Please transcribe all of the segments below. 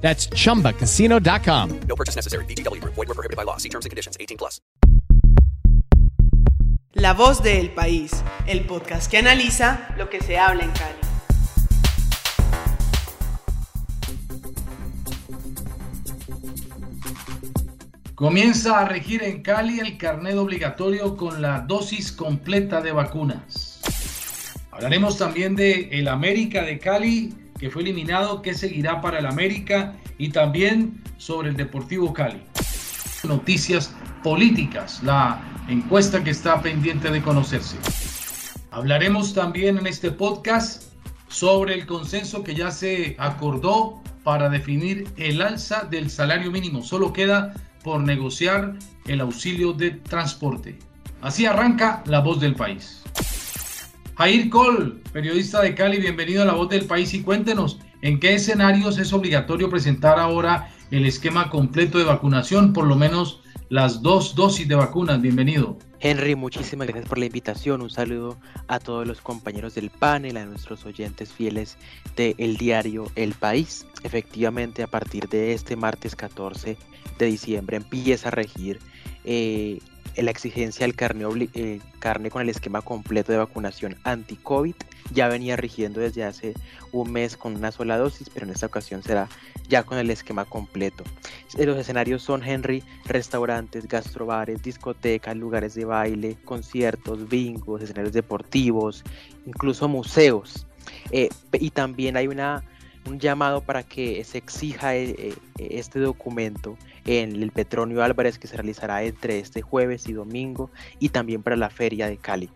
That's chumbacasino.com. No purchase necessary. BGW. Void were prohibited by law. See terms and conditions 18 plus. La voz del país, el podcast que analiza lo que se habla en Cali. Comienza a regir en Cali el carnet obligatorio con la dosis completa de vacunas. Hablaremos también de el América de Cali que fue eliminado, que seguirá para el América y también sobre el Deportivo Cali. Noticias políticas, la encuesta que está pendiente de conocerse. Hablaremos también en este podcast sobre el consenso que ya se acordó para definir el alza del salario mínimo. Solo queda por negociar el auxilio de transporte. Así arranca la voz del país. Jair Col, periodista de Cali, bienvenido a La Voz del País y cuéntenos en qué escenarios es obligatorio presentar ahora el esquema completo de vacunación, por lo menos las dos dosis de vacunas. Bienvenido. Henry, muchísimas gracias por la invitación. Un saludo a todos los compañeros del panel, a nuestros oyentes fieles del diario El País. Efectivamente, a partir de este martes 14 de diciembre empieza a regir eh, la exigencia del carne, eh, carne con el esquema completo de vacunación anti-COVID ya venía rigiendo desde hace un mes con una sola dosis, pero en esta ocasión será ya con el esquema completo. Eh, los escenarios son Henry, restaurantes, gastrobares, discotecas, lugares de baile, conciertos, bingos, escenarios deportivos, incluso museos. Eh, y también hay una, un llamado para que se exija este documento en el Petronio Álvarez que se realizará entre este jueves y domingo y también para la feria de Cali.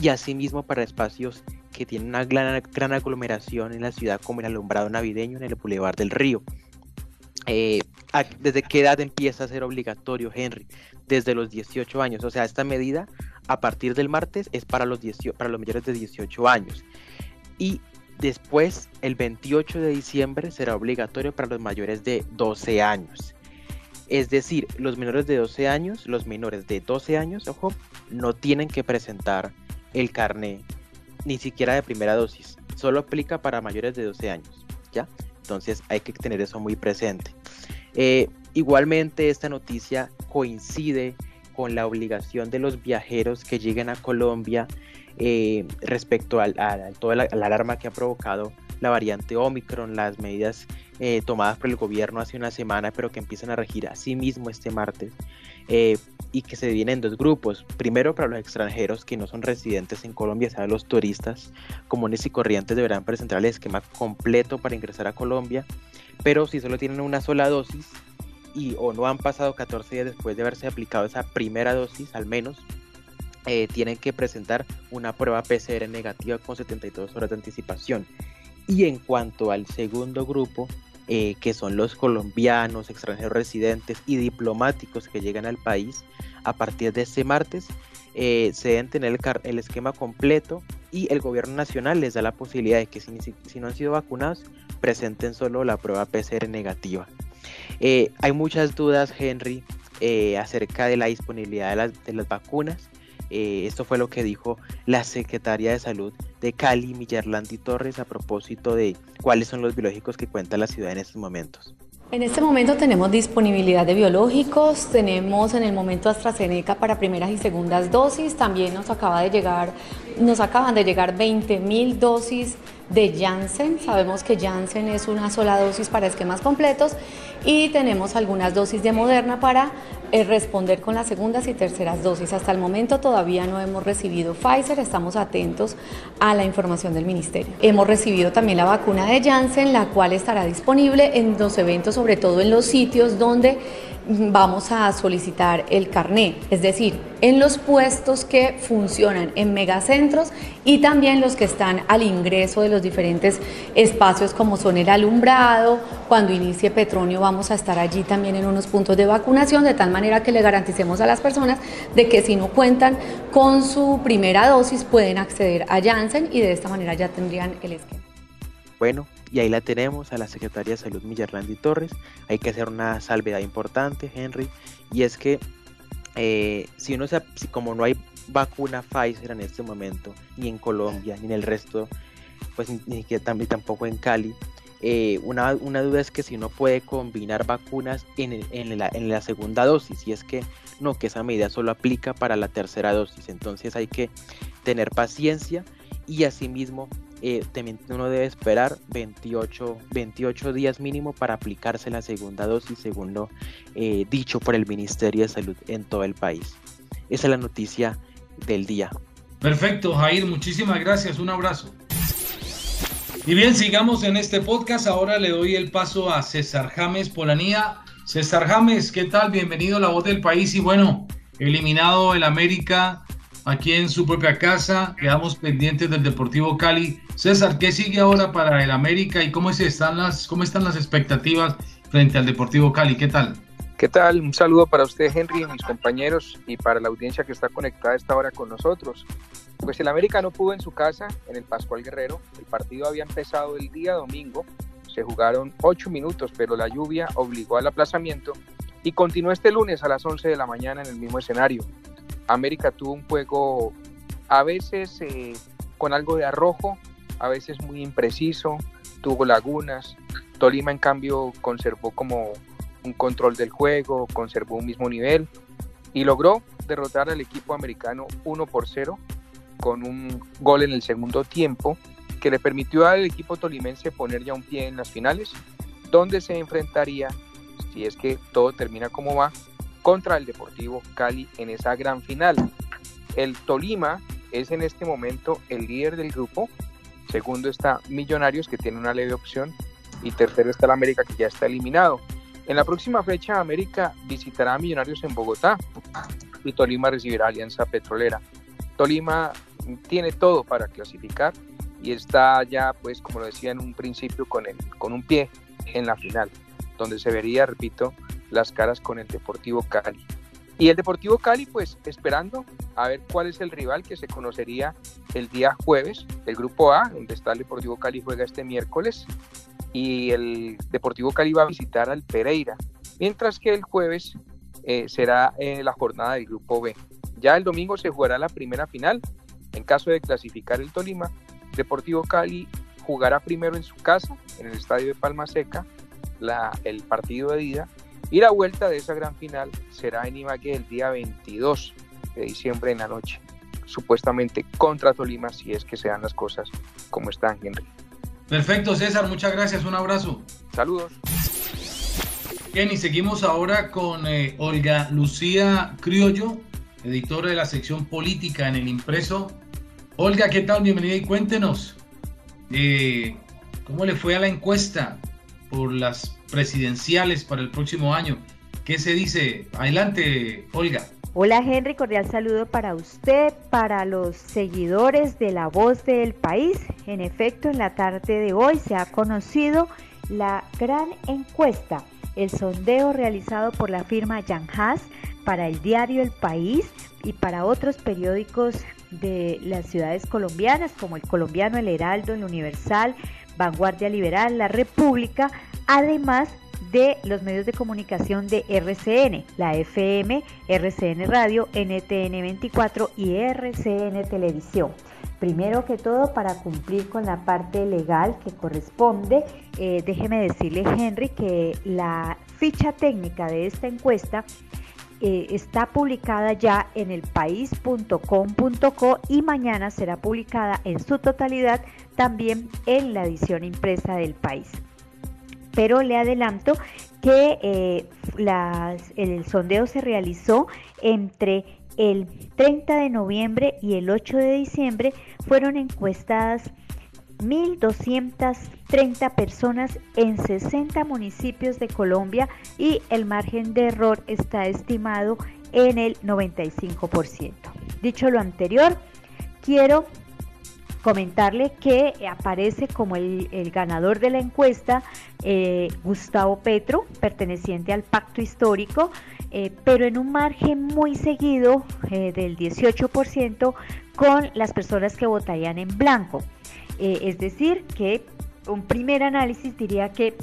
Y asimismo para espacios que tienen una gran, gran aglomeración en la ciudad como el alumbrado navideño en el Boulevard del Río. Eh, ¿Desde qué edad empieza a ser obligatorio, Henry? Desde los 18 años. O sea, esta medida a partir del martes es para los, para los mayores de 18 años. Y después, el 28 de diciembre, será obligatorio para los mayores de 12 años. Es decir, los menores de 12 años, los menores de 12 años, ojo, no tienen que presentar el carné ni siquiera de primera dosis. Solo aplica para mayores de 12 años, ¿ya? Entonces hay que tener eso muy presente. Eh, igualmente esta noticia coincide con la obligación de los viajeros que lleguen a Colombia eh, respecto a, toda la, alarma que ha provocado la variante Omicron, las medidas eh, tomadas por el gobierno hace una semana, pero que empiezan a regir a sí mismo este martes, eh, y que se dividen en dos grupos. Primero, para los extranjeros que no son residentes en Colombia, sea, los turistas comunes y corrientes deberán presentar el esquema completo para ingresar a Colombia, pero si solo tienen una sola dosis y o no han pasado 14 días después de haberse aplicado esa primera dosis, al menos, eh, tienen que presentar una prueba PCR negativa con 72 horas de anticipación. Y en cuanto al segundo grupo, eh, que son los colombianos, extranjeros residentes y diplomáticos que llegan al país, a partir de este martes eh, se deben tener el, esquema completo y el gobierno nacional les da la posibilidad de que si, no han sido vacunados, presenten solo la prueba PCR negativa. Eh, hay muchas dudas, Henry, acerca de la disponibilidad de las vacunas. Eh, esto fue lo que dijo la secretaria de Salud de Cali, Millarlandi Torres, a propósito de cuáles son los biológicos que cuenta la ciudad en estos momentos. En este momento tenemos disponibilidad de biológicos, tenemos en el momento AstraZeneca para primeras y segundas dosis, también nos acaba de llegar, nos acaban de llegar 20 mil dosis de Janssen, sabemos que Janssen es una sola dosis para esquemas completos y tenemos algunas dosis de Moderna para eh, responder con las segundas y terceras dosis. Hasta el momento todavía no hemos recibido Pfizer, estamos atentos a la información del ministerio. Hemos recibido también la vacuna de Janssen, la cual estará disponible en los eventos, sobre todo en los sitios donde vamos a solicitar el carné, es decir, en los puestos que funcionan en megacentros y también los que están al ingreso de los diferentes espacios como son el alumbrado, cuando inicie Petronio vamos a estar allí también en unos puntos de vacunación de tal manera que le garanticemos a las personas de que si no cuentan con su primera dosis pueden acceder a Janssen y de esta manera ya tendrían el esquema. Bueno, y ahí la tenemos a la Secretaría de Salud Millarlandi Torres. Hay que hacer una salvedad importante, Henry, y es que eh, si uno se, como no hay vacuna Pfizer en este momento, ni en Colombia, ni en el resto, pues ni, ni tampoco en Cali, eh, una, una, duda es que si uno puede combinar vacunas en, en, la, en, la, segunda dosis, y es que no, que esa medida solo aplica para la tercera dosis, entonces hay que tener paciencia y asimismo eh, uno debe esperar 28, 28 días mínimo para aplicarse la segunda dosis, según lo eh, dicho por el Ministerio de Salud en todo el país. Esa es la noticia del día. Perfecto, Jair, muchísimas gracias, un abrazo. Y bien, sigamos en este podcast. Ahora le doy el paso a César James Polanía. César James, ¿qué tal? Bienvenido a La Voz del País. Y bueno, eliminado el América aquí en su propia casa. Quedamos pendientes del Deportivo Cali. César, ¿qué sigue ahora para el América y cómo están las, cómo están las expectativas frente al Deportivo Cali? ¿Qué tal? ¿Qué tal? Un saludo para usted, Henry, mis compañeros, y para la audiencia que está conectada esta hora con nosotros. Pues el América no pudo en su casa, en el Pascual Guerrero. El partido había empezado el día domingo. Se jugaron ocho minutos, pero la lluvia obligó al aplazamiento y continuó este lunes a las 11 de la mañana en el mismo escenario. América tuvo un juego a veces eh, con algo de arrojo, a veces muy impreciso, tuvo lagunas. Tolima en cambio conservó como un control del juego, conservó un mismo nivel y logró derrotar al equipo americano 1 por 0 con un gol en el segundo tiempo que le permitió al equipo tolimense poner ya un pie en las finales, donde se enfrentaría, si es que todo termina como va, contra el Deportivo Cali en esa gran final. El Tolima es en este momento el líder del grupo, segundo está Millonarios que tiene una leve opción y tercero está el América que ya está eliminado. En la próxima fecha América visitará a Millonarios en Bogotá y Tolima recibirá Alianza Petrolera. Tolima tiene todo para clasificar y está ya, pues como lo decía en un principio, con, el, con un pie en la final, donde se vería, repito, las caras con el Deportivo Cali. Y el Deportivo Cali, pues esperando a ver cuál es el rival que se conocería el día jueves, el grupo A, donde está el Deportivo Cali, juega este miércoles, y el Deportivo Cali va a visitar al Pereira, mientras que el jueves eh, será eh, la jornada del grupo B. Ya el domingo se jugará la primera final. En caso de clasificar el Tolima, Deportivo Cali jugará primero en su casa, en el estadio de Palma Seca, la, el partido de ida y la vuelta de esa gran final será en Ibagué el día 22 de diciembre en la noche, supuestamente contra Tolima, si es que se dan las cosas como están, Henry. Perfecto, César, muchas gracias, un abrazo. Saludos. Bien, y seguimos ahora con eh, Olga Lucía Criollo, editora de la sección política en el impreso. Olga, ¿qué tal? Bienvenida y cuéntenos, eh, ¿cómo le fue a la encuesta por las presidenciales para el próximo año. ¿Qué se dice? Adelante, Olga. Hola Henry, cordial saludo para usted, para los seguidores de La Voz del País. En efecto, en la tarde de hoy se ha conocido la gran encuesta, el sondeo realizado por la firma Jan Haas para el diario El País y para otros periódicos de las ciudades colombianas como el colombiano El Heraldo, el Universal, Vanguardia Liberal, La República, además de los medios de comunicación de RCN, la FM, RCN Radio, NTN 24 y RCN Televisión. Primero que todo, para cumplir con la parte legal que corresponde, eh, déjeme decirle, Henry, que la ficha técnica de esta encuesta eh, está publicada ya en el país.com.co y mañana será publicada en su totalidad también en la edición impresa del país pero le adelanto que eh, el sondeo se realizó entre el 30 de noviembre y el 8 de diciembre. Fueron encuestadas 1.230 personas en 60 municipios de Colombia y el margen de error está estimado en el 95%. Dicho lo anterior, quiero comentarle que aparece como el, ganador de la encuesta eh, Gustavo Petro, perteneciente al pacto histórico, eh, pero en un margen muy seguido eh, del 18% con las personas que votarían en blanco. Es decir, que un primer análisis diría que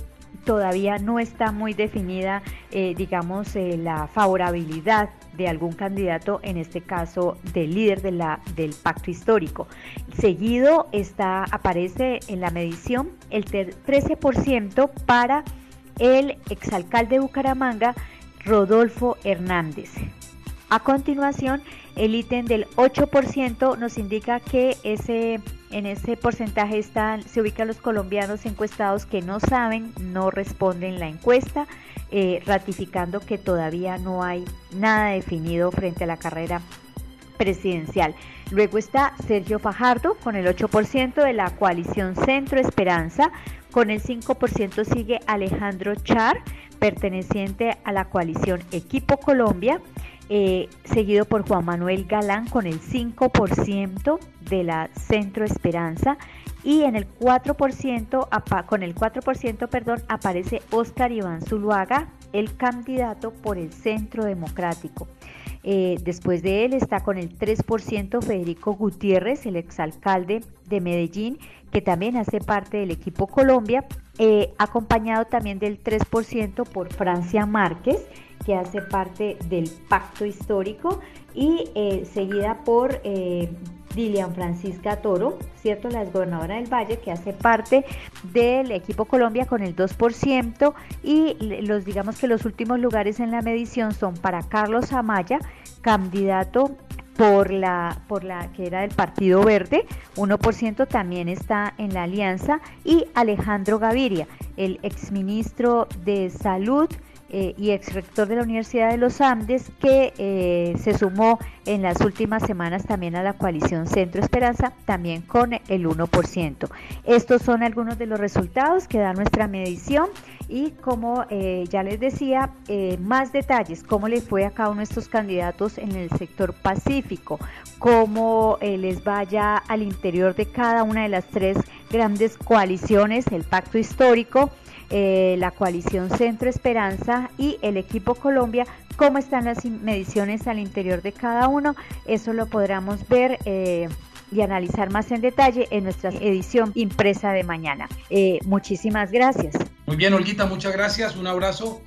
todavía no está muy definida, digamos, la favorabilidad de algún candidato, en este caso del líder de la, del pacto histórico. Seguido está, aparece en la medición el 13% para el exalcalde de Bucaramanga, Rodolfo Hernández. A continuación, el ítem del 8% nos indica que ese, en ese porcentaje se ubican los colombianos encuestados que no saben, no responden la encuesta. Eh, ratificando que todavía no hay nada definido frente a la carrera presidencial. Luego está Sergio Fajardo con el 8% de la coalición Centro Esperanza, con el 5% sigue Alejandro Char, perteneciente a la coalición Equipo Colombia, eh, seguido por Juan Manuel Galán con el 5% de la Centro Esperanza y en el 4%, con el 4%, perdón, aparece Óscar Iván Zuluaga, el candidato por el Centro Democrático. Eh, después de él está con el 3% Federico Gutiérrez, el exalcalde de Medellín, que también hace parte del equipo Colombia, eh, acompañado también del 3% por Francia Márquez, que hace parte del pacto histórico, y eh, seguida por Dilian Francisca Toro, ¿cierto? La exgobernadora del Valle, que hace parte del equipo Colombia con el 2%, y los digamos que los últimos lugares en la medición son para Carlos Amaya, candidato por la, por la que era del Partido Verde, 1% también está en la alianza, y Alejandro Gaviria, el exministro de Salud, eh, y ex rector de la Universidad de los Andes, que eh, se sumó en las últimas semanas también a la coalición Centro Esperanza, también con el 1%. Estos son algunos de los resultados que da nuestra medición y como eh, ya les decía, más detalles, cómo le fue a cada uno de estos candidatos en el sector pacífico, cómo les vaya al interior de cada una de las tres grandes coaliciones, el pacto histórico, eh, la coalición Centro Esperanza y el equipo Colombia, cómo están las mediciones al interior de cada uno. Eso lo podremos ver. Eh, y analizar más en detalle en nuestra edición impresa de mañana. Eh, muchísimas gracias. Muy bien, Olguita, muchas gracias. Un abrazo.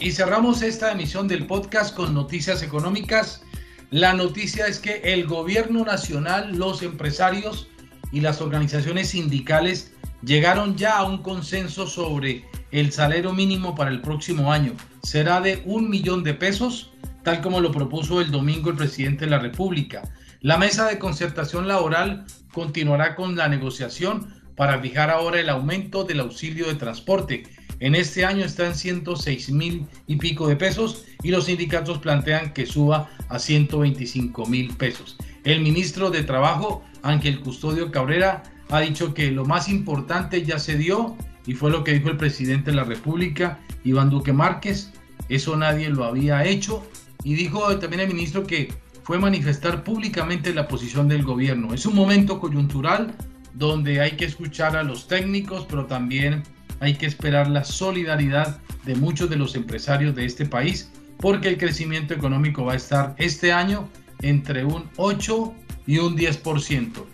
Y cerramos esta emisión del podcast con noticias económicas. La noticia es que el gobierno nacional, los empresarios y las organizaciones sindicales llegaron ya a un consenso sobre el salario mínimo para el próximo año. Será de un millón de pesos, tal como lo propuso el domingo el presidente de la República. La mesa de concertación laboral continuará con la negociación para fijar ahora el aumento del auxilio de transporte. En este año está en 106 mil y pico de pesos y los sindicatos plantean que suba a 125 mil pesos. El ministro de Trabajo, Ángel Custodio Cabrera, ha dicho que lo más importante ya se dio y fue lo que dijo el presidente de la República, Iván Duque Márquez. Eso nadie lo había hecho. Y dijo también el ministro que fue manifestar públicamente la posición del gobierno. Es un momento coyuntural donde hay que escuchar a los técnicos, pero también hay que esperar la solidaridad de muchos de los empresarios de este país, porque el crecimiento económico va a estar este año entre un 8 y un 10%.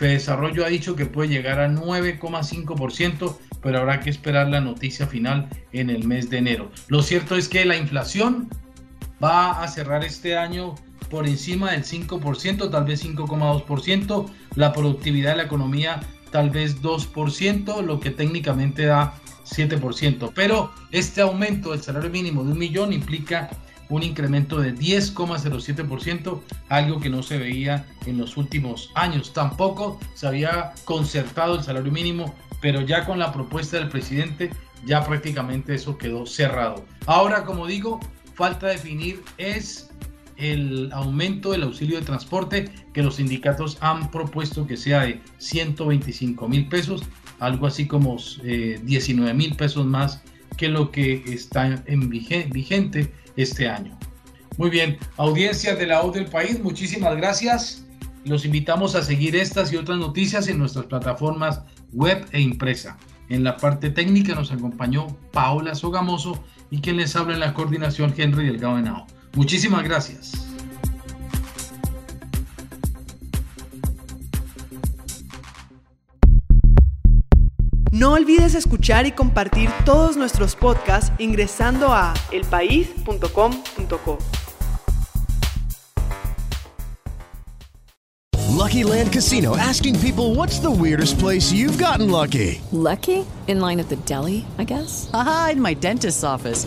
Desarrollo ha dicho que puede llegar a 9,5%, pero habrá que esperar la noticia final en el mes de enero. Lo cierto es que la inflación va a cerrar este año por encima del 5%, tal vez 5,2%, la productividad de la economía tal vez 2%, lo que técnicamente da 7%. Pero este aumento del salario mínimo de un millón implica un incremento de 10,07%, algo que no se veía en los últimos años. Tampoco se había concertado el salario mínimo, pero ya con la propuesta del presidente ya prácticamente eso quedó cerrado. Ahora, como digo, falta definir es el aumento del auxilio de transporte que los sindicatos han propuesto que sea de 125 mil pesos, algo así como 19 eh, mil pesos más que lo que está en vigente este año. Muy bien, audiencias de la voz del país, muchísimas gracias. Los invitamos a seguir estas y otras noticias en nuestras plataformas web e impresa. En la parte técnica nos acompañó Paola Sogamoso y quien les habla en la coordinación Henry Delgado Henao. Muchísimas gracias. No olvides escuchar y compartir todos nuestros podcasts ingresando a elpaís.com.co. Lucky Land Casino asking people what's the weirdest place you've gotten lucky? Lucky? In line at the deli, I guess. Aha, in my dentist's office.